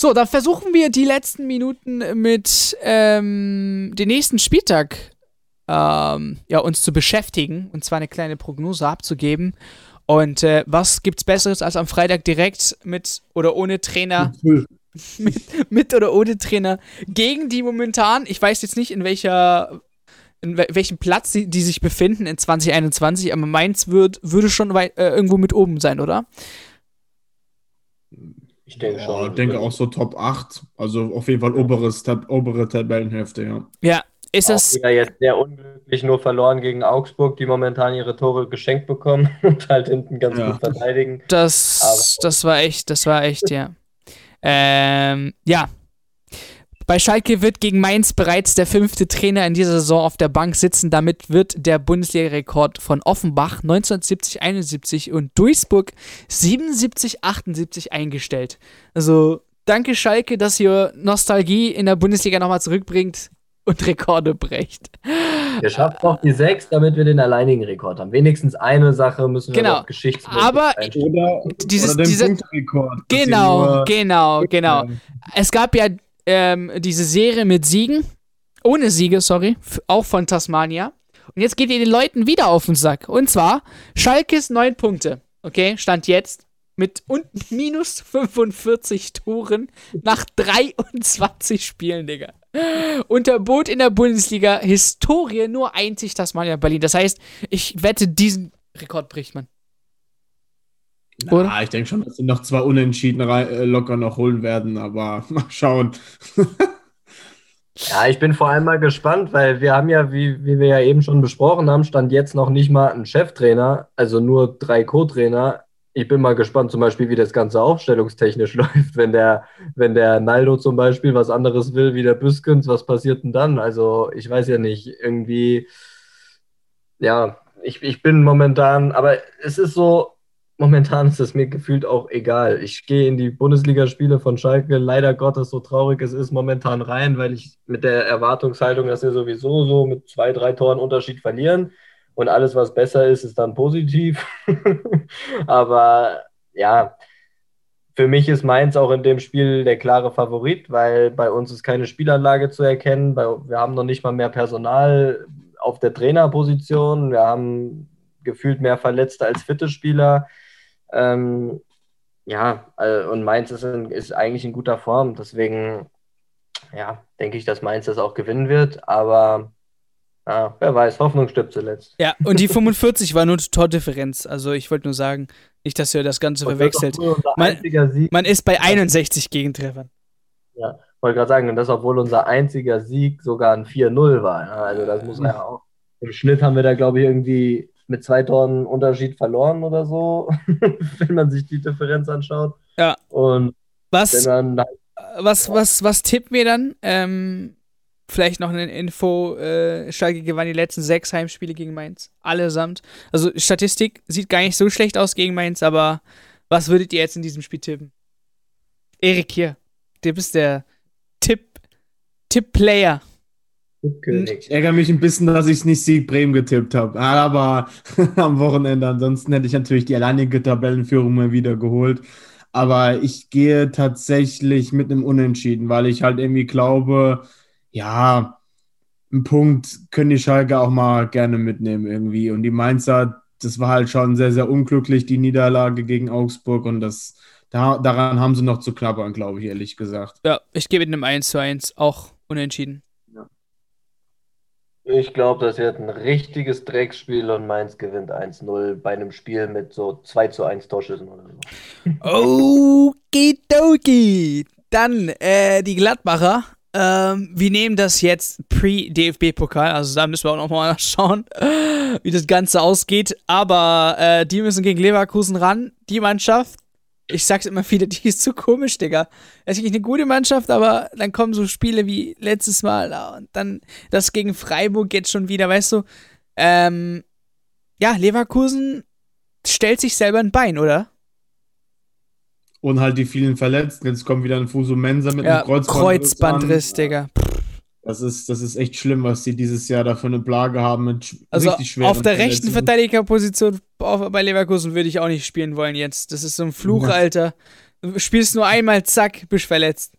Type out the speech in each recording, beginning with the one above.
So, dann versuchen wir die letzten Minuten mit ähm, dem nächsten Spieltag ähm, ja, uns zu beschäftigen und zwar eine kleine Prognose abzugeben. Und äh, was gibt's Besseres als am Freitag direkt mit oder ohne Trainer? mit, mit oder ohne Trainer gegen die momentan, ich weiß jetzt nicht in welcher in welchem Platz die, die, sich befinden in 2021, aber Mainz wird, würde schon weit, äh, irgendwo mit oben sein, oder? Ich denke schon. Ich denke auch so Top 8. Also auf jeden Fall oberes, tab obere Tabellenhälfte, ja. Ja, ist das. Wieder jetzt sehr unglücklich nur verloren gegen Augsburg, die momentan ihre Tore geschenkt bekommen und halt hinten ganz ja. gut verteidigen. Das, das war echt, das war echt, ja. Ähm, ja, bei Schalke wird gegen Mainz bereits der fünfte Trainer in dieser Saison auf der Bank sitzen. Damit wird der Bundesliga-Rekord von Offenbach 1970-71 und Duisburg 77-78 eingestellt. Also danke Schalke, dass ihr Nostalgie in der Bundesliga nochmal zurückbringt und Rekorde brecht. Wir schaffen noch die sechs, damit wir den alleinigen Rekord haben. Wenigstens eine Sache müssen wir genau. noch Geschichts Aber oder, dieses, oder den diese, Punktrekord. Genau, genau, genau. Es gab ja ähm, diese Serie mit Siegen, ohne Siege, sorry, auch von Tasmania. Und jetzt geht ihr den Leuten wieder auf den Sack. Und zwar Schalkes 9 Punkte. Okay, stand jetzt mit und minus 45 Toren nach 23 Spielen, Digga. Unterbot in der Bundesliga Historie nur einzig Tasmania Berlin. Das heißt, ich wette, diesen Rekord bricht man. Na, ich denke schon, dass sie noch zwei Unentschieden äh, locker noch holen werden, aber mal schauen. ja, ich bin vor allem mal gespannt, weil wir haben ja, wie, wie wir ja eben schon besprochen haben, stand jetzt noch nicht mal ein Cheftrainer, also nur drei Co-Trainer. Ich bin mal gespannt, zum Beispiel, wie das Ganze aufstellungstechnisch läuft, wenn der, wenn der Naldo zum Beispiel was anderes will wie der Büskens, was passiert denn dann? Also, ich weiß ja nicht, irgendwie, ja, ich, ich bin momentan, aber es ist so, momentan ist es mir gefühlt auch egal. Ich gehe in die Bundesligaspiele von Schalke leider Gottes, so traurig es ist, momentan rein, weil ich mit der Erwartungshaltung, dass wir sowieso so mit zwei, drei Toren Unterschied verlieren und alles, was besser ist, ist dann positiv. Aber ja, für mich ist Mainz auch in dem Spiel der klare Favorit, weil bei uns ist keine Spielanlage zu erkennen. Wir haben noch nicht mal mehr Personal auf der Trainerposition. Wir haben gefühlt mehr Verletzte als fitte Spieler. Ähm, ja, äh, und Mainz ist, in, ist eigentlich in guter Form. Deswegen, ja, denke ich, dass Mainz das auch gewinnen wird. Aber ja, wer weiß, Hoffnung stirbt zuletzt. Ja, und die 45 war nur Tordifferenz. Also ich wollte nur sagen, nicht, dass ihr das Ganze und verwechselt. Man, man, ist bei 61 Gegentreffern. Ja, wollte gerade sagen, und das, obwohl unser einziger Sieg sogar ein 4-0 war. Also das muss man ja auch. Im Schnitt haben wir da, glaube ich, irgendwie mit zwei Toren Unterschied verloren oder so, wenn man sich die Differenz anschaut. Ja. Und was, dann, was, was, was tippt mir dann? Ähm, vielleicht noch eine Info: äh, Schalke gewann die letzten sechs Heimspiele gegen Mainz. Allesamt. Also, Statistik sieht gar nicht so schlecht aus gegen Mainz, aber was würdet ihr jetzt in diesem Spiel tippen? Erik hier. Du bist der Tipp, Tipp-Player. Ich ärgere mich ein bisschen, dass ich es nicht Sieg Bremen getippt habe. Aber am Wochenende, ansonsten hätte ich natürlich die alleinige Tabellenführung mal wieder geholt. Aber ich gehe tatsächlich mit einem Unentschieden, weil ich halt irgendwie glaube, ja, einen Punkt können die Schalke auch mal gerne mitnehmen irgendwie. Und die Mainzer, das war halt schon sehr, sehr unglücklich, die Niederlage gegen Augsburg. Und das, da, daran haben sie noch zu klappern, glaube ich, ehrlich gesagt. Ja, ich gehe mit einem 1 zu 1 auch unentschieden. Ich glaube, das wird ein richtiges Drecksspiel und Mainz gewinnt 1-0 bei einem Spiel mit so 2 zu 1 Torschüssen oder so. Okidoki. Dann äh, die Gladbacher. Ähm, wir nehmen das jetzt pre-DFB-Pokal, also da müssen wir auch nochmal schauen, wie das Ganze ausgeht. Aber äh, die müssen gegen Leverkusen ran, die Mannschaft ich sag's immer wieder, die ist zu komisch, Digga. Es ist eine gute Mannschaft, aber dann kommen so Spiele wie letztes Mal und dann das gegen Freiburg jetzt schon wieder, weißt du. Ähm, ja, Leverkusen stellt sich selber ein Bein, oder? Und halt die vielen Verletzten. Jetzt kommt wieder ein Fusumensa mit ja, einem Kreuzband Kreuzbandriss, Digga. Das ist, das ist echt schlimm, was sie dieses Jahr da für eine Plage haben mit also richtig schweren Auf der rechten Verteidigerposition bei Leverkusen würde ich auch nicht spielen wollen jetzt. Das ist so ein Fluch, ja. Alter. Du spielst nur einmal, zack, bist verletzt.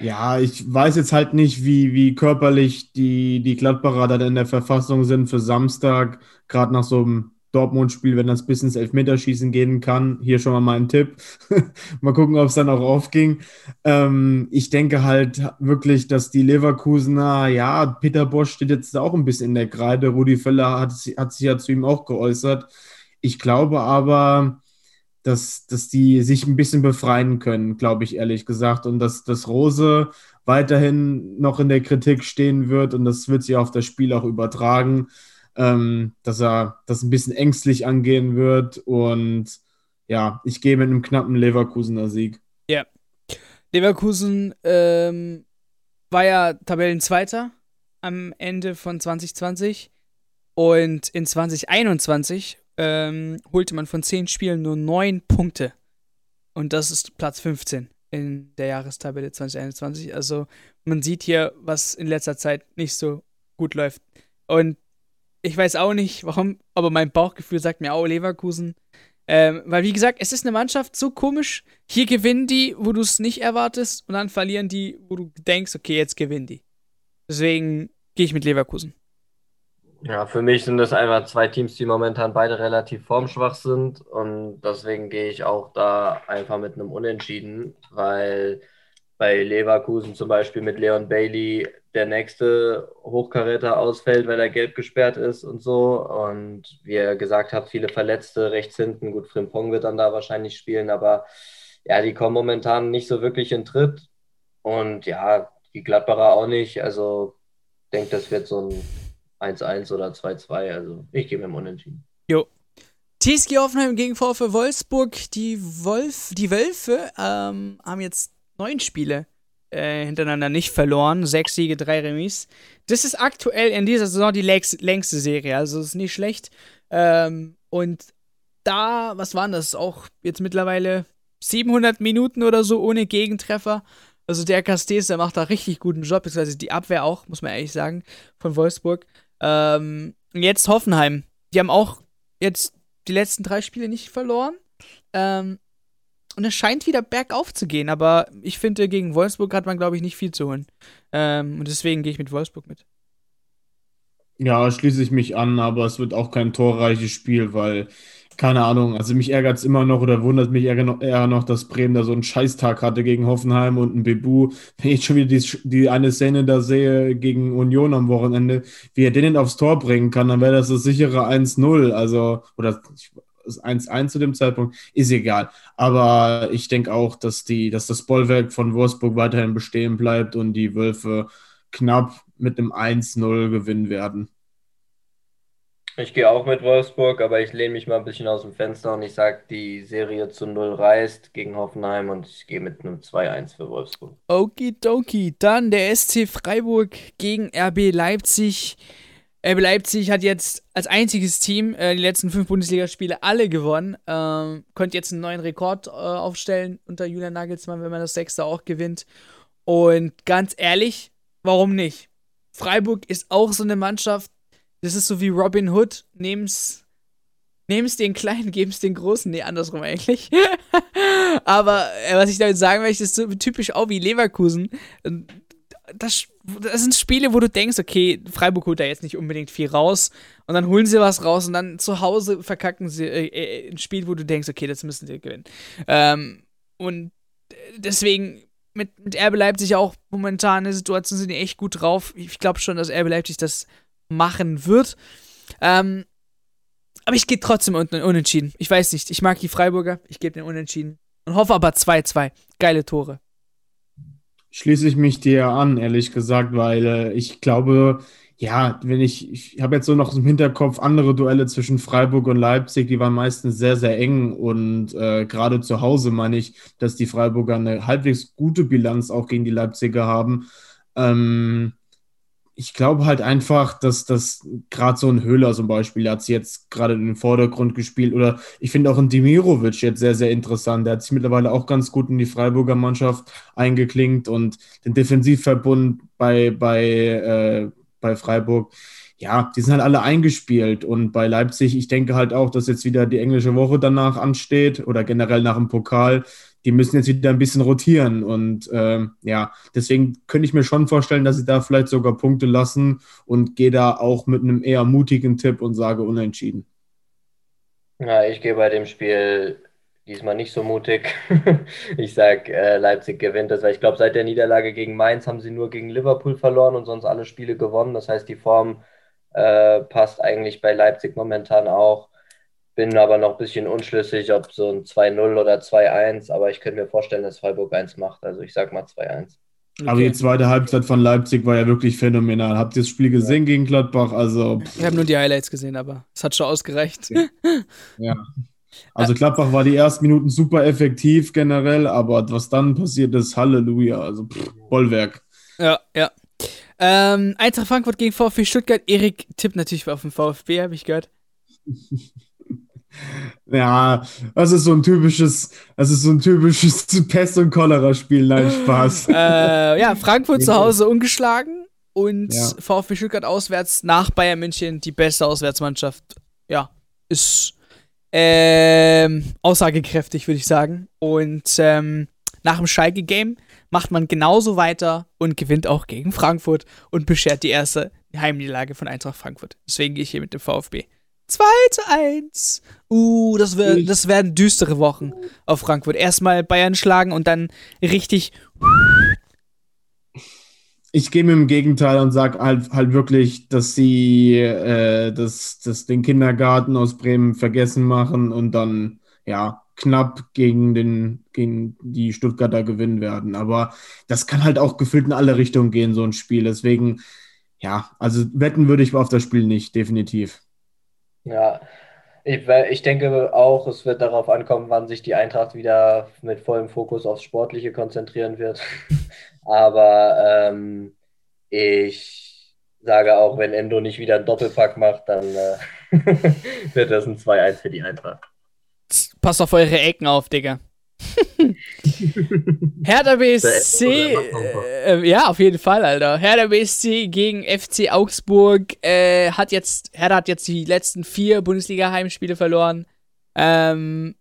Ja, ich weiß jetzt halt nicht, wie, wie körperlich die, die Gladbacher dann in der Verfassung sind für Samstag, gerade nach so einem Dortmund-Spiel, wenn das bis ins Elfmeterschießen gehen kann. Hier schon mal mein Tipp. mal gucken, ob es dann auch aufging. Ähm, ich denke halt wirklich, dass die Leverkusener, ja, Peter Bosch steht jetzt auch ein bisschen in der Kreide. Rudi Völler hat, hat sich ja zu ihm auch geäußert. Ich glaube aber, dass, dass die sich ein bisschen befreien können, glaube ich ehrlich gesagt. Und dass, dass Rose weiterhin noch in der Kritik stehen wird und das wird sich auf das Spiel auch übertragen, ähm, dass er das ein bisschen ängstlich angehen wird. Und ja, ich gehe mit einem knappen Leverkusener Sieg. Ja. Leverkusen ähm, war ja Tabellenzweiter am Ende von 2020 und in 2021 ähm, holte man von 10 Spielen nur 9 Punkte. Und das ist Platz 15 in der Jahrestabelle 2021. Also man sieht hier, was in letzter Zeit nicht so gut läuft. Und ich weiß auch nicht, warum, aber mein Bauchgefühl sagt mir auch Leverkusen. Ähm, weil, wie gesagt, es ist eine Mannschaft so komisch. Hier gewinnen die, wo du es nicht erwartest, und dann verlieren die, wo du denkst, okay, jetzt gewinnen die. Deswegen gehe ich mit Leverkusen. Ja, für mich sind das einfach zwei Teams, die momentan beide relativ formschwach sind und deswegen gehe ich auch da einfach mit einem Unentschieden, weil bei Leverkusen zum Beispiel mit Leon Bailey der nächste Hochkaräter ausfällt, weil er gelb gesperrt ist und so. Und wie ihr gesagt habt, viele Verletzte rechts hinten. Gut, Frimpong wird dann da wahrscheinlich spielen, aber ja, die kommen momentan nicht so wirklich in Tritt. Und ja, die Gladbacher auch nicht. Also ich denke, das wird so ein 1-1 oder 2-2. Also ich gehe mit dem Unentschieden. Jo. TSG Hoffenheim gegen VfL Wolfsburg. Die, Wolf, die Wölfe ähm, haben jetzt neun Spiele äh, hintereinander nicht verloren. Sechs Siege, drei Remis. Das ist aktuell in dieser Saison die längste Serie. Also ist nicht schlecht. Ähm, und da, was waren das? Auch jetzt mittlerweile 700 Minuten oder so ohne Gegentreffer. Also der Castells, der macht da richtig guten Job, beziehungsweise die Abwehr auch, muss man ehrlich sagen, von Wolfsburg. Ähm, jetzt Hoffenheim. Die haben auch jetzt die letzten drei Spiele nicht verloren. Ähm, und es scheint wieder bergauf zu gehen, aber ich finde, gegen Wolfsburg hat man, glaube ich, nicht viel zu holen. Ähm, und deswegen gehe ich mit Wolfsburg mit. Ja, schließe ich mich an, aber es wird auch kein torreiches Spiel, weil keine Ahnung, also mich ärgert es immer noch oder wundert mich eher noch, dass Bremen da so einen Scheißtag hatte gegen Hoffenheim und ein Bebu. Wenn ich schon wieder die, die eine Szene da sehe gegen Union am Wochenende, wie er den aufs Tor bringen kann, dann wäre das das sichere 1-0. Also, oder 1-1 zu dem Zeitpunkt, ist egal. Aber ich denke auch, dass, die, dass das Bollwerk von Wolfsburg weiterhin bestehen bleibt und die Wölfe knapp mit einem 1-0 gewinnen werden. Ich gehe auch mit Wolfsburg, aber ich lehne mich mal ein bisschen aus dem Fenster und ich sage, die Serie zu Null reißt gegen Hoffenheim und ich gehe mit einem 2-1 für Wolfsburg. Okidoki, dann der SC Freiburg gegen RB Leipzig. RB Leipzig hat jetzt als einziges Team äh, die letzten fünf Bundesligaspiele alle gewonnen. Ähm, konnte jetzt einen neuen Rekord äh, aufstellen unter Julian Nagelsmann, wenn man das sechste auch gewinnt. Und ganz ehrlich, warum nicht? Freiburg ist auch so eine Mannschaft, das ist so wie Robin Hood. Nehm's, nehm's den Kleinen, geben's den Großen. Nee, andersrum eigentlich. Aber äh, was ich damit sagen möchte, ist so typisch auch wie Leverkusen. Das, das sind Spiele, wo du denkst, okay, Freiburg holt da jetzt nicht unbedingt viel raus. Und dann holen sie was raus und dann zu Hause verkacken sie äh, äh ein Spiel, wo du denkst, okay, das müssen sie gewinnen. Ähm, und deswegen mit, mit Erbe Leipzig auch momentan eine Situation sind die echt gut drauf. Ich glaube schon, dass Erbe Leipzig das machen wird. Ähm, aber ich gehe trotzdem unten unentschieden. Ich weiß nicht. Ich mag die Freiburger. Ich gebe den unentschieden. Und hoffe aber 2-2. Geile Tore. Schließe ich mich dir an, ehrlich gesagt, weil äh, ich glaube, ja, wenn ich, ich habe jetzt so noch im Hinterkopf andere Duelle zwischen Freiburg und Leipzig, die waren meistens sehr, sehr eng und äh, gerade zu Hause meine ich, dass die Freiburger eine halbwegs gute Bilanz auch gegen die Leipziger haben. Ähm, ich glaube halt einfach, dass das gerade so ein Höhler zum Beispiel, hat sich jetzt gerade in den Vordergrund gespielt oder ich finde auch ein Demirovic jetzt sehr, sehr interessant. Der hat sich mittlerweile auch ganz gut in die Freiburger Mannschaft eingeklinkt und den Defensivverbund bei, bei, äh, bei Freiburg, ja, die sind halt alle eingespielt. Und bei Leipzig, ich denke halt auch, dass jetzt wieder die englische Woche danach ansteht oder generell nach dem Pokal. Die müssen jetzt wieder ein bisschen rotieren. Und äh, ja, deswegen könnte ich mir schon vorstellen, dass sie da vielleicht sogar Punkte lassen und gehe da auch mit einem eher mutigen Tipp und sage unentschieden. Ja, ich gehe bei dem Spiel diesmal nicht so mutig. ich sage, äh, Leipzig gewinnt das, weil ich glaube, seit der Niederlage gegen Mainz haben sie nur gegen Liverpool verloren und sonst alle Spiele gewonnen. Das heißt, die Form äh, passt eigentlich bei Leipzig momentan auch. Bin aber noch ein bisschen unschlüssig, ob so ein 2-0 oder 2-1, aber ich könnte mir vorstellen, dass Freiburg 1 macht. Also ich sag mal 2-1. Okay. Aber die zweite Halbzeit von Leipzig war ja wirklich phänomenal. Habt ihr das Spiel gesehen ja. gegen Gladbach? Also, ich habe nur die Highlights gesehen, aber es hat schon ausgereicht. Ja. Also Gladbach war die ersten Minuten super effektiv generell, aber was dann passiert ist, Halleluja. Also pff, Bollwerk. Ja, ja. Ähm, Eintracht Frankfurt gegen VfB Stuttgart. Erik tippt natürlich auf den VfB, habe ich gehört. Ja, das ist so ein typisches, das ist so ein typisches Pest- und Cholera-Spiel, nein, Spaß. äh, ja, Frankfurt zu Hause ungeschlagen und ja. VfB Stuttgart auswärts nach Bayern München die beste Auswärtsmannschaft. Ja, ist ähm, aussagekräftig, würde ich sagen. Und ähm, nach dem Schalke-Game macht man genauso weiter und gewinnt auch gegen Frankfurt und beschert die erste Heimniederlage von Eintracht Frankfurt. Deswegen gehe ich hier mit dem VfB. 2 zu 1. Uh, das, wär, das werden düstere Wochen auf Frankfurt. Erstmal Bayern schlagen und dann richtig. Ich gehe mit dem Gegenteil und sage halt, halt wirklich, dass sie äh, das, das den Kindergarten aus Bremen vergessen machen und dann, ja, knapp gegen, den, gegen die Stuttgarter gewinnen werden. Aber das kann halt auch gefühlt in alle Richtungen gehen, so ein Spiel. Deswegen, ja, also wetten würde ich auf das Spiel nicht, definitiv. Ja, ich, ich denke auch, es wird darauf ankommen, wann sich die Eintracht wieder mit vollem Fokus aufs Sportliche konzentrieren wird. Aber ähm, ich sage auch, wenn Endo nicht wieder einen Doppelpack macht, dann äh, wird das ein 2-1 für die Eintracht. Passt auf eure Ecken auf, Digga. Hertha BSC, äh, ja, auf jeden Fall, Alter. Hertha BSC gegen FC Augsburg äh, hat jetzt, Hertha hat jetzt die letzten vier Bundesliga-Heimspiele verloren. Ähm,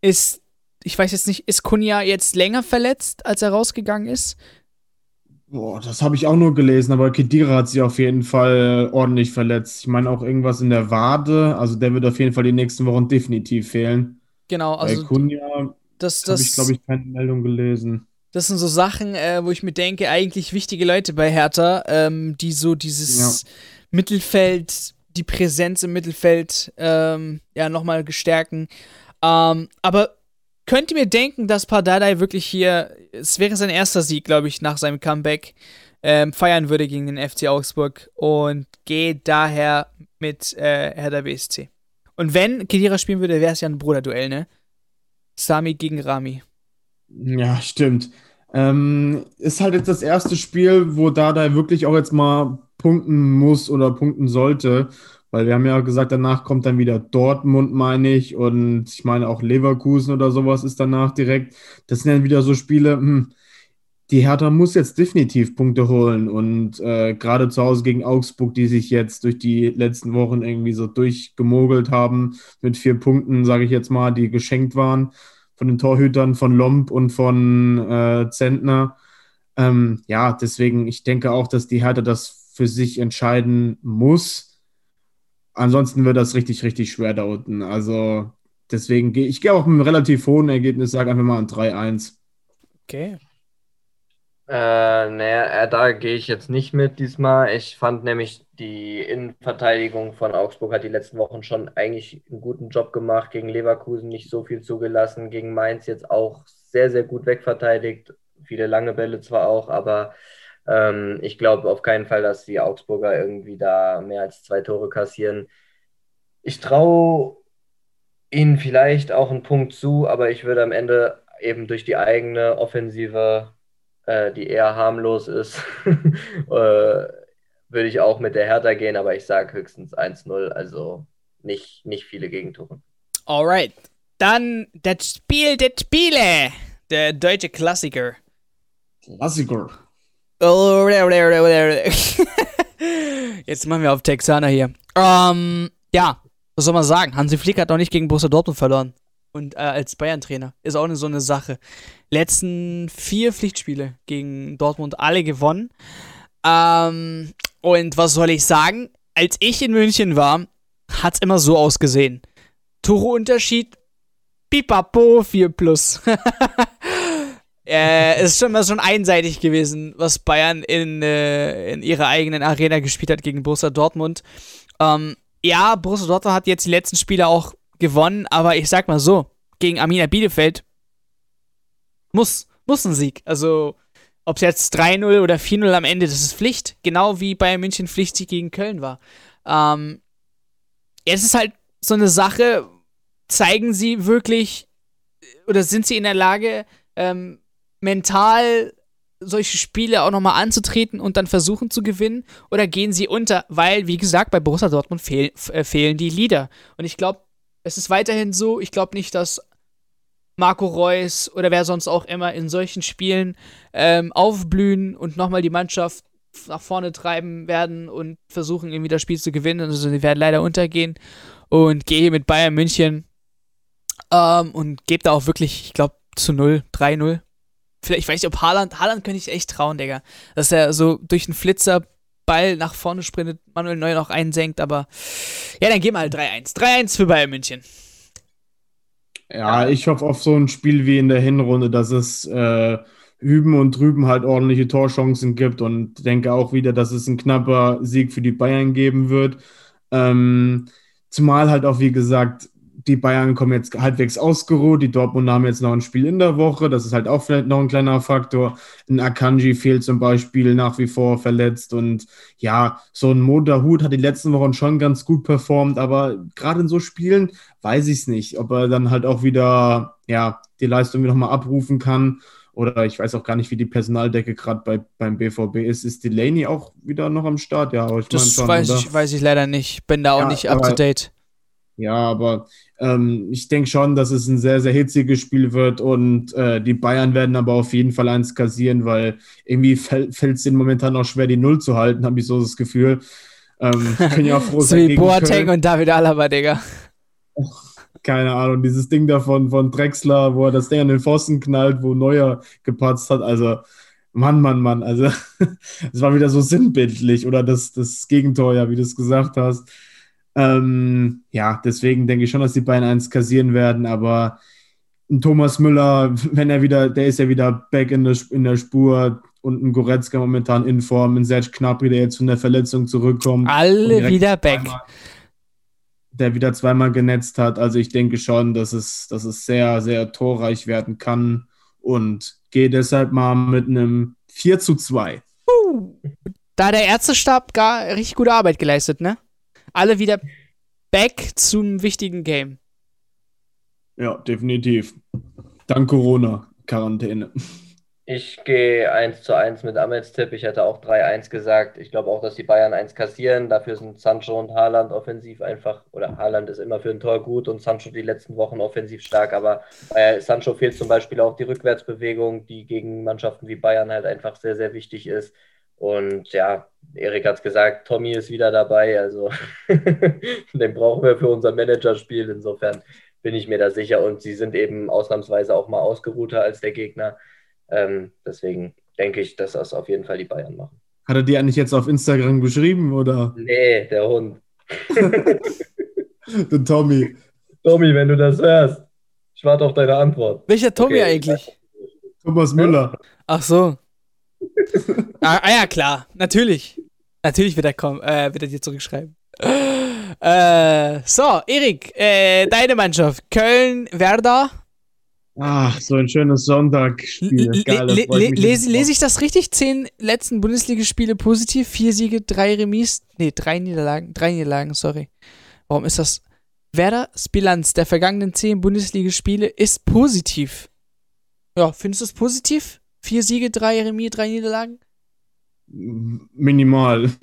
ist, ich weiß jetzt nicht, ist Kunja jetzt länger verletzt, als er rausgegangen ist? Boah, das habe ich auch nur gelesen, aber Kedira hat sich auf jeden Fall ordentlich verletzt. Ich meine auch irgendwas in der Wade, also der wird auf jeden Fall die nächsten Wochen definitiv fehlen. Genau, also. Bei Kunja das, das habe ich, glaube ich, keine Meldung gelesen. Das sind so Sachen, äh, wo ich mir denke, eigentlich wichtige Leute bei Hertha, ähm, die so dieses ja. Mittelfeld, die Präsenz im Mittelfeld, ähm, ja, nochmal gestärken. Ähm, aber könnt ihr mir denken, dass Pardadei wirklich hier, es wäre sein erster Sieg, glaube ich, nach seinem Comeback, ähm, feiern würde gegen den FC Augsburg und geht daher mit äh, Hertha BSC. Und wenn Kedira spielen würde, wäre es ja ein Bruderduell, ne? Sami gegen Rami. Ja, stimmt. Ähm, ist halt jetzt das erste Spiel, wo Dada wirklich auch jetzt mal punkten muss oder punkten sollte. Weil wir haben ja gesagt, danach kommt dann wieder Dortmund, meine ich. Und ich meine auch Leverkusen oder sowas ist danach direkt. Das sind dann wieder so Spiele, hm, die Hertha muss jetzt definitiv Punkte holen. Und äh, gerade zu Hause gegen Augsburg, die sich jetzt durch die letzten Wochen irgendwie so durchgemogelt haben, mit vier Punkten, sage ich jetzt mal, die geschenkt waren von den Torhütern von Lomb und von äh, Zentner. Ähm, ja, deswegen, ich denke auch, dass die Hertha das für sich entscheiden muss. Ansonsten wird das richtig, richtig schwer da unten. Also deswegen gehe ich gehe auch mit einem relativ hohen Ergebnis, sage einfach mal ein 3-1. Okay. Äh, naja, äh, da gehe ich jetzt nicht mit diesmal. Ich fand nämlich, die Innenverteidigung von Augsburg hat die letzten Wochen schon eigentlich einen guten Job gemacht. Gegen Leverkusen nicht so viel zugelassen, gegen Mainz jetzt auch sehr, sehr gut wegverteidigt. Viele lange Bälle zwar auch, aber ähm, ich glaube auf keinen Fall, dass die Augsburger irgendwie da mehr als zwei Tore kassieren. Ich traue ihnen vielleicht auch einen Punkt zu, aber ich würde am Ende eben durch die eigene Offensive äh, die eher harmlos ist, äh, würde ich auch mit der Hertha gehen, aber ich sage höchstens 1-0, also nicht, nicht viele Gegentore. Alright, dann das Spiel der Spiele, der deutsche Klassiker. Klassiker. Jetzt machen wir auf Texaner hier. Ähm, ja, was soll man sagen? Hansi Flick hat noch nicht gegen Borussia Dortmund verloren. Und äh, als Bayern-Trainer ist auch eine, so eine Sache. Letzten vier Pflichtspiele gegen Dortmund alle gewonnen. Ähm, und was soll ich sagen? Als ich in München war, hat es immer so ausgesehen. Tore-Unterschied, pipapo, 4 plus. äh, es ist schon mal schon einseitig gewesen, was Bayern in, äh, in ihrer eigenen Arena gespielt hat gegen Borussia Dortmund. Ähm, ja, Borussia Dortmund hat jetzt die letzten Spiele auch gewonnen, aber ich sag mal so, gegen Amina Bielefeld muss, muss ein Sieg. Also, ob es jetzt 3-0 oder 4-0 am Ende, das ist Pflicht. Genau wie Bayern München Pflichtsieg gegen Köln war. Ähm, es ist halt so eine Sache, zeigen sie wirklich oder sind sie in der Lage, ähm, mental solche Spiele auch nochmal anzutreten und dann versuchen zu gewinnen? Oder gehen sie unter? Weil, wie gesagt, bei Borussia Dortmund fehl, äh, fehlen die Leader. Und ich glaube, es ist weiterhin so, ich glaube nicht, dass Marco Reus oder wer sonst auch immer in solchen Spielen ähm, aufblühen und nochmal die Mannschaft nach vorne treiben werden und versuchen irgendwie das Spiel zu gewinnen. Also sie werden leider untergehen und gehe mit Bayern München ähm, und gebe da auch wirklich, ich glaube, zu 0, 3-0. Vielleicht, ich weiß nicht, ob Haaland, Haaland könnte ich echt trauen, Digga. Dass er so durch einen Flitzer Ball nach vorne sprintet, Manuel Neuer noch einsenkt, aber ja, dann gehen wir halt 3-1. 3-1 für Bayern München. Ja, ich hoffe auf so ein Spiel wie in der Hinrunde, dass es äh, üben und drüben halt ordentliche Torchancen gibt und denke auch wieder, dass es ein knapper Sieg für die Bayern geben wird. Ähm, zumal halt auch, wie gesagt, die Bayern kommen jetzt halbwegs ausgeruht, die Dortmund haben jetzt noch ein Spiel in der Woche, das ist halt auch vielleicht noch ein kleiner Faktor. Ein Akanji fehlt zum Beispiel nach wie vor verletzt und ja, so ein Motorhut hat die letzten Wochen schon ganz gut performt, aber gerade in so Spielen weiß ich es nicht, ob er dann halt auch wieder, ja, die Leistung wieder nochmal abrufen kann oder ich weiß auch gar nicht, wie die Personaldecke gerade bei, beim BVB ist. Ist Delaney auch wieder noch am Start? Ja, ich das schon, weiß, ich, weiß ich leider nicht. Bin da auch ja, nicht up to date. Ja, aber ähm, ich denke schon, dass es ein sehr, sehr hitziges Spiel wird und äh, die Bayern werden aber auf jeden Fall eins kassieren, weil irgendwie fällt es denen momentan auch schwer, die Null zu halten, habe ich so das Gefühl. Ähm, können ja froh so wie Boateng und David Alaba, Digga. keine Ahnung, dieses Ding davon von Drexler, wo er das Ding an den Pfosten knallt, wo Neuer gepatzt hat. Also, Mann, Mann, Mann. Also, es war wieder so sinnbildlich oder das, das Gegentor, ja, wie du es gesagt hast. Ähm, ja, deswegen denke ich schon, dass die beiden eins kassieren werden, aber ein Thomas Müller, wenn er wieder, der ist ja wieder back in der, in der Spur und ein Goretzka momentan in Form, ein Serge Knapri, der jetzt von der Verletzung zurückkommt. Alle wieder back. Der wieder zweimal genetzt hat. Also ich denke schon, dass es, dass es sehr, sehr torreich werden kann und gehe deshalb mal mit einem 4 zu 2. Uh, da der Ärztestab gar richtig gute Arbeit geleistet, ne? Alle wieder back zum wichtigen Game. Ja, definitiv. Dank Corona-Quarantäne. Ich gehe 1 zu 1 mit Amels Tipp. Ich hätte auch 3-1 gesagt. Ich glaube auch, dass die Bayern 1 kassieren. Dafür sind Sancho und Haaland offensiv einfach, oder Haaland ist immer für ein Tor gut und Sancho die letzten Wochen offensiv stark. Aber bei Sancho fehlt zum Beispiel auch die Rückwärtsbewegung, die gegen Mannschaften wie Bayern halt einfach sehr, sehr wichtig ist. Und ja, Erik hat es gesagt, Tommy ist wieder dabei. Also den brauchen wir für unser Managerspiel. Insofern bin ich mir da sicher. Und sie sind eben ausnahmsweise auch mal ausgeruhter als der Gegner. Ähm, deswegen denke ich, dass das auf jeden Fall die Bayern machen. Hat er dir eigentlich jetzt auf Instagram geschrieben, oder? Nee, der Hund. der Tommy. Tommy, wenn du das hörst, ich warte auf deine Antwort. Welcher Tommy okay. eigentlich? Thomas Müller. Ach so ah, ah, ja, klar. Natürlich. Natürlich wird er, kommen, äh, wird er dir zurückschreiben. Äh, so, Erik, äh, deine Mannschaft. Köln, Werder. Ach, so ein schönes Sonntagspiel. Le le le lese, lese ich das richtig? Zehn letzten Bundesligaspiele positiv, vier Siege, drei Remis. Nee, drei Niederlagen. Drei Niederlagen, sorry. Warum ist das? Werders Bilanz der vergangenen zehn Bundesligaspiele ist positiv. Ja, findest du es positiv? Vier Siege, drei Remis, drei Niederlagen? Minimal.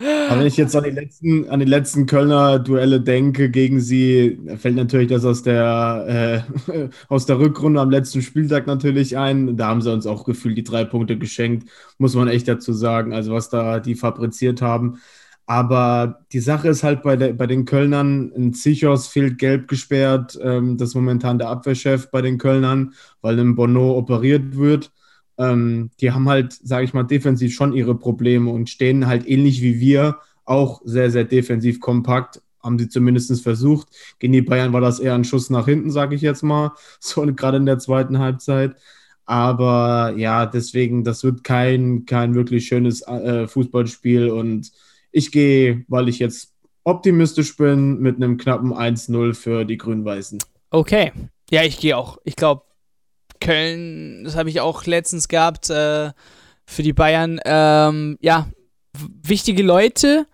Wenn ich jetzt an die letzten, an die letzten Kölner Duelle denke gegen sie, fällt natürlich das aus der, äh, aus der Rückrunde am letzten Spieltag natürlich ein. Da haben sie uns auch gefühlt die drei Punkte geschenkt, muss man echt dazu sagen. Also was da die fabriziert haben. Aber die Sache ist halt bei, der, bei den Kölnern, ein Zichos fehlt gelb gesperrt, ähm, das ist momentan der Abwehrchef bei den Kölnern, weil ein Bono operiert wird. Ähm, die haben halt, sage ich mal, defensiv schon ihre Probleme und stehen halt ähnlich wie wir auch sehr, sehr defensiv kompakt. Haben sie zumindest versucht. Gegen die Bayern war das eher ein Schuss nach hinten, sage ich jetzt mal, so gerade in der zweiten Halbzeit. Aber ja, deswegen, das wird kein, kein wirklich schönes äh, Fußballspiel und ich gehe, weil ich jetzt optimistisch bin, mit einem knappen 1-0 für die Grün-Weißen. Okay. Ja, ich gehe auch. Ich glaube, Köln, das habe ich auch letztens gehabt, äh, für die Bayern. Ähm, ja, wichtige Leute,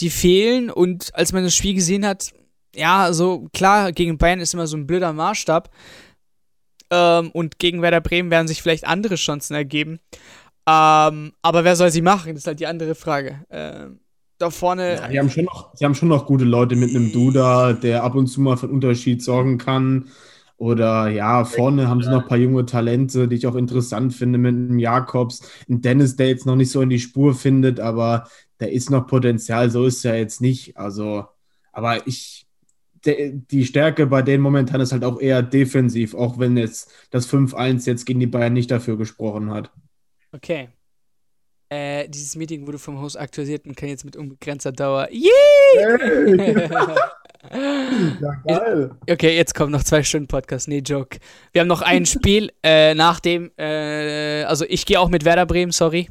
die fehlen. Und als man das Spiel gesehen hat, ja, so klar, gegen Bayern ist immer so ein blöder Maßstab. Ähm, und gegen Werder Bremen werden sich vielleicht andere Chancen ergeben. Ähm, aber wer soll sie machen? Das ist halt die andere Frage. Ähm, da vorne. Ja, die, haben schon noch, die haben schon noch gute Leute mit einem Duda, der ab und zu mal für einen Unterschied sorgen kann. Oder ja, vorne haben sie noch ein paar junge Talente, die ich auch interessant finde, mit einem Jakobs, ein Dennis, der jetzt noch nicht so in die Spur findet, aber der ist noch Potenzial, so ist er jetzt nicht. Also, aber ich, die Stärke bei denen momentan ist halt auch eher defensiv, auch wenn jetzt das 5-1 jetzt gegen die Bayern nicht dafür gesprochen hat. Okay. Äh, dieses Meeting wurde vom Host aktualisiert und kann jetzt mit unbegrenzter Dauer. Yay! ja, geil. Okay, jetzt kommt noch zwei Stunden Podcast. Nee, Joke. Wir haben noch ein Spiel äh, nach dem. Äh, also, ich gehe auch mit Werder Bremen, sorry.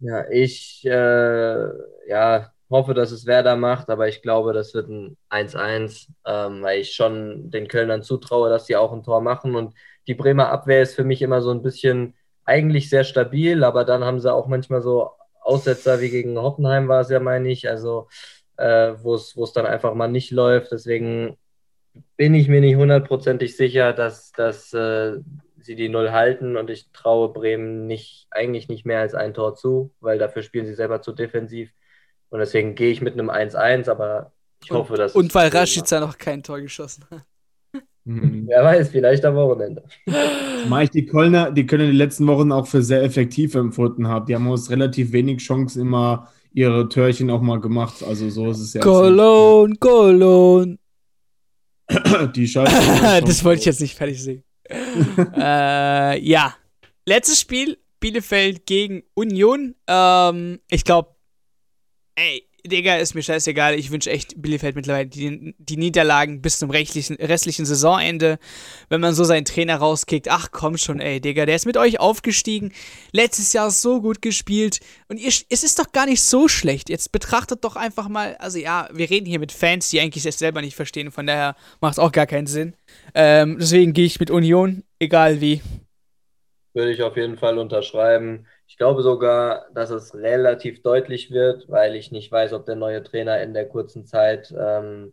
Ja, ich äh, ja, hoffe, dass es Werder macht, aber ich glaube, das wird ein 1-1, ähm, weil ich schon den Kölnern zutraue, dass sie auch ein Tor machen. Und die Bremer Abwehr ist für mich immer so ein bisschen eigentlich sehr stabil, aber dann haben sie auch manchmal so Aussetzer wie gegen Hoffenheim war es ja, meine ich, also äh, wo es dann einfach mal nicht läuft. Deswegen bin ich mir nicht hundertprozentig sicher, dass, dass äh, sie die Null halten und ich traue Bremen nicht, eigentlich nicht mehr als ein Tor zu, weil dafür spielen sie selber zu defensiv. Und deswegen gehe ich mit einem 1-1, aber ich und, hoffe, dass. Und weil Rashica noch kein Tor geschossen hat. Mhm. Wer weiß, vielleicht am Wochenende. Zumal ich die Kölner, die Kölner die letzten Wochen auch für sehr effektiv empfunden habe. Die haben aus relativ wenig Chancen immer ihre Törchen auch mal gemacht. Also so ist es ja. Cologne, Cologne. die Scheiße. das wollte ich jetzt nicht fertig sehen. äh, ja. Letztes Spiel, Bielefeld gegen Union. Ähm, ich glaube, ey, Digga, ist mir scheißegal. Ich wünsche echt Bielefeld mittlerweile die, die Niederlagen bis zum restlichen, Saisonende. Wenn man so seinen Trainer rauskickt, ach komm schon, ey, Digga, der ist mit euch aufgestiegen. Letztes Jahr so gut gespielt. Und ihr, es ist doch gar nicht so schlecht. Jetzt betrachtet doch einfach mal, also ja, wir reden hier mit Fans, die eigentlich das selber nicht verstehen. Von daher macht es auch gar keinen Sinn. Ähm, deswegen gehe ich mit Union, egal wie. Würde ich auf jeden Fall unterschreiben. Ich glaube sogar, dass es relativ deutlich wird, weil ich nicht weiß, ob der neue Trainer in der kurzen Zeit ähm,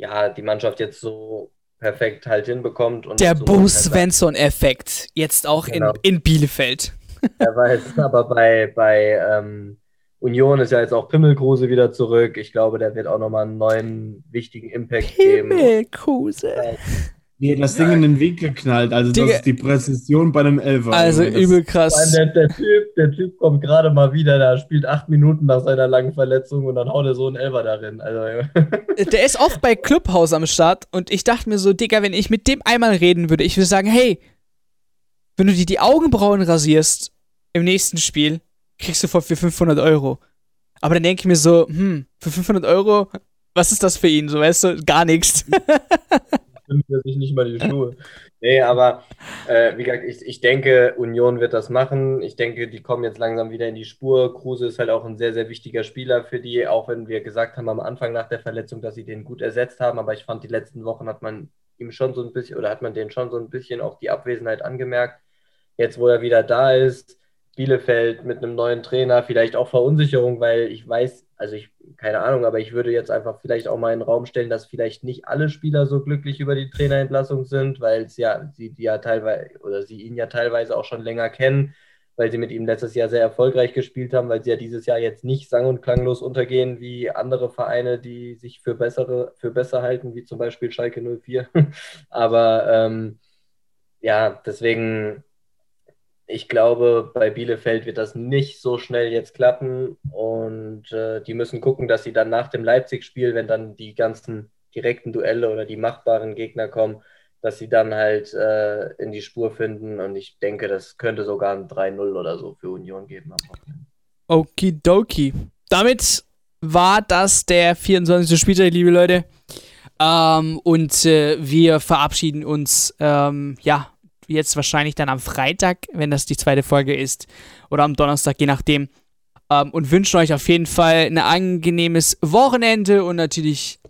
ja, die Mannschaft jetzt so perfekt halt hinbekommt. Und der so Bo Svensson-Effekt, jetzt auch genau. in, in Bielefeld. Er weiß, aber bei, bei ähm, Union ist ja jetzt auch Pimmelkruse wieder zurück. Ich glaube, der wird auch nochmal einen neuen wichtigen Impact geben. Pimmelkruse. Nee, das Ding in den Winkel knallt. Also, Digga. das ist die Präzision bei einem Elfer. Also, übel krass. Der, der, typ, der Typ kommt gerade mal wieder, der spielt acht Minuten nach seiner langen Verletzung und dann haut er so einen Elfer darin. Also, der ist oft bei Clubhouse am Start und ich dachte mir so, Digga, wenn ich mit dem einmal reden würde, ich würde sagen, hey, wenn du dir die Augenbrauen rasierst im nächsten Spiel, kriegst du voll für 500 Euro. Aber dann denke ich mir so, hm, für 500 Euro, was ist das für ihn? So, weißt du, gar nichts. nimmt er sich nicht mal die Schuhe. Nee, aber äh, wie gesagt, ich, ich denke, Union wird das machen. Ich denke, die kommen jetzt langsam wieder in die Spur. Kruse ist halt auch ein sehr, sehr wichtiger Spieler für die, auch wenn wir gesagt haben am Anfang nach der Verletzung, dass sie den gut ersetzt haben. Aber ich fand, die letzten Wochen hat man ihm schon so ein bisschen, oder hat man den schon so ein bisschen auch die Abwesenheit angemerkt. Jetzt, wo er wieder da ist, Bielefeld mit einem neuen Trainer, vielleicht auch Verunsicherung, weil ich weiß, also ich, keine Ahnung, aber ich würde jetzt einfach vielleicht auch mal in den Raum stellen, dass vielleicht nicht alle Spieler so glücklich über die Trainerentlassung sind, weil es ja, sie die ja teilweise oder sie ihn ja teilweise auch schon länger kennen. weil sie mit ihm letztes Jahr sehr erfolgreich gespielt haben, weil sie ja dieses Jahr jetzt nicht sang- und klanglos untergehen wie andere Vereine, die sich für bessere, für besser halten, wie zum Beispiel Schalke 04. Aber ähm, ja, deswegen, ich glaube, bei Bielefeld wird das nicht so schnell jetzt klappen und äh, die müssen gucken, dass sie dann nach dem Leipzig-Spiel, wenn dann die ganzen direkten Duelle oder die machbaren Gegner kommen, dass sie dann halt äh, in die Spur finden. Und ich denke, das könnte sogar ein 3-0 oder so für Union geben Okidoki. Damit war das der 24. Spieltag, liebe Leute. Ähm, und äh, wir verabschieden uns, ähm, ja, jetzt wahrscheinlich dann am Freitag, wenn das die zweite Folge ist, oder am Donnerstag, je nachdem. Ähm, und wünschen euch auf jeden Fall ein angenehmes Wochenende und natürlich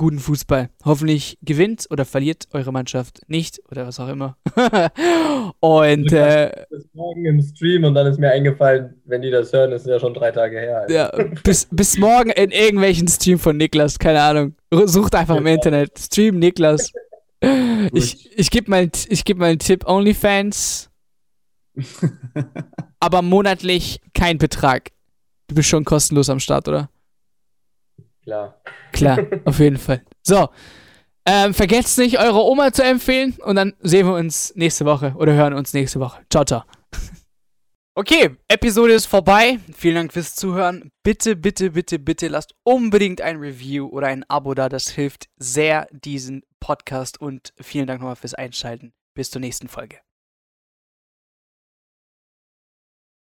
guten Fußball. Hoffentlich gewinnt oder verliert eure Mannschaft nicht oder was auch immer. und äh, bis morgen im Stream und dann ist mir eingefallen, wenn die das hören, ist ja schon drei Tage her. Also. Ja, bis, bis morgen in irgendwelchen Stream von Niklas, keine Ahnung. Sucht einfach im Internet. Stream Niklas. ich ich gebe mal, geb mal einen Tipp: OnlyFans. aber monatlich kein Betrag. Du bist schon kostenlos am Start, oder? Klar. Klar, auf jeden Fall. So. Ähm, vergesst nicht, eure Oma zu empfehlen und dann sehen wir uns nächste Woche oder hören uns nächste Woche. Ciao, ciao. Okay, Episode ist vorbei. Vielen Dank fürs Zuhören. Bitte, bitte, bitte, bitte lasst unbedingt ein Review oder ein Abo da. Das hilft sehr diesen Podcast und vielen Dank nochmal fürs Einschalten. Bis zur nächsten Folge.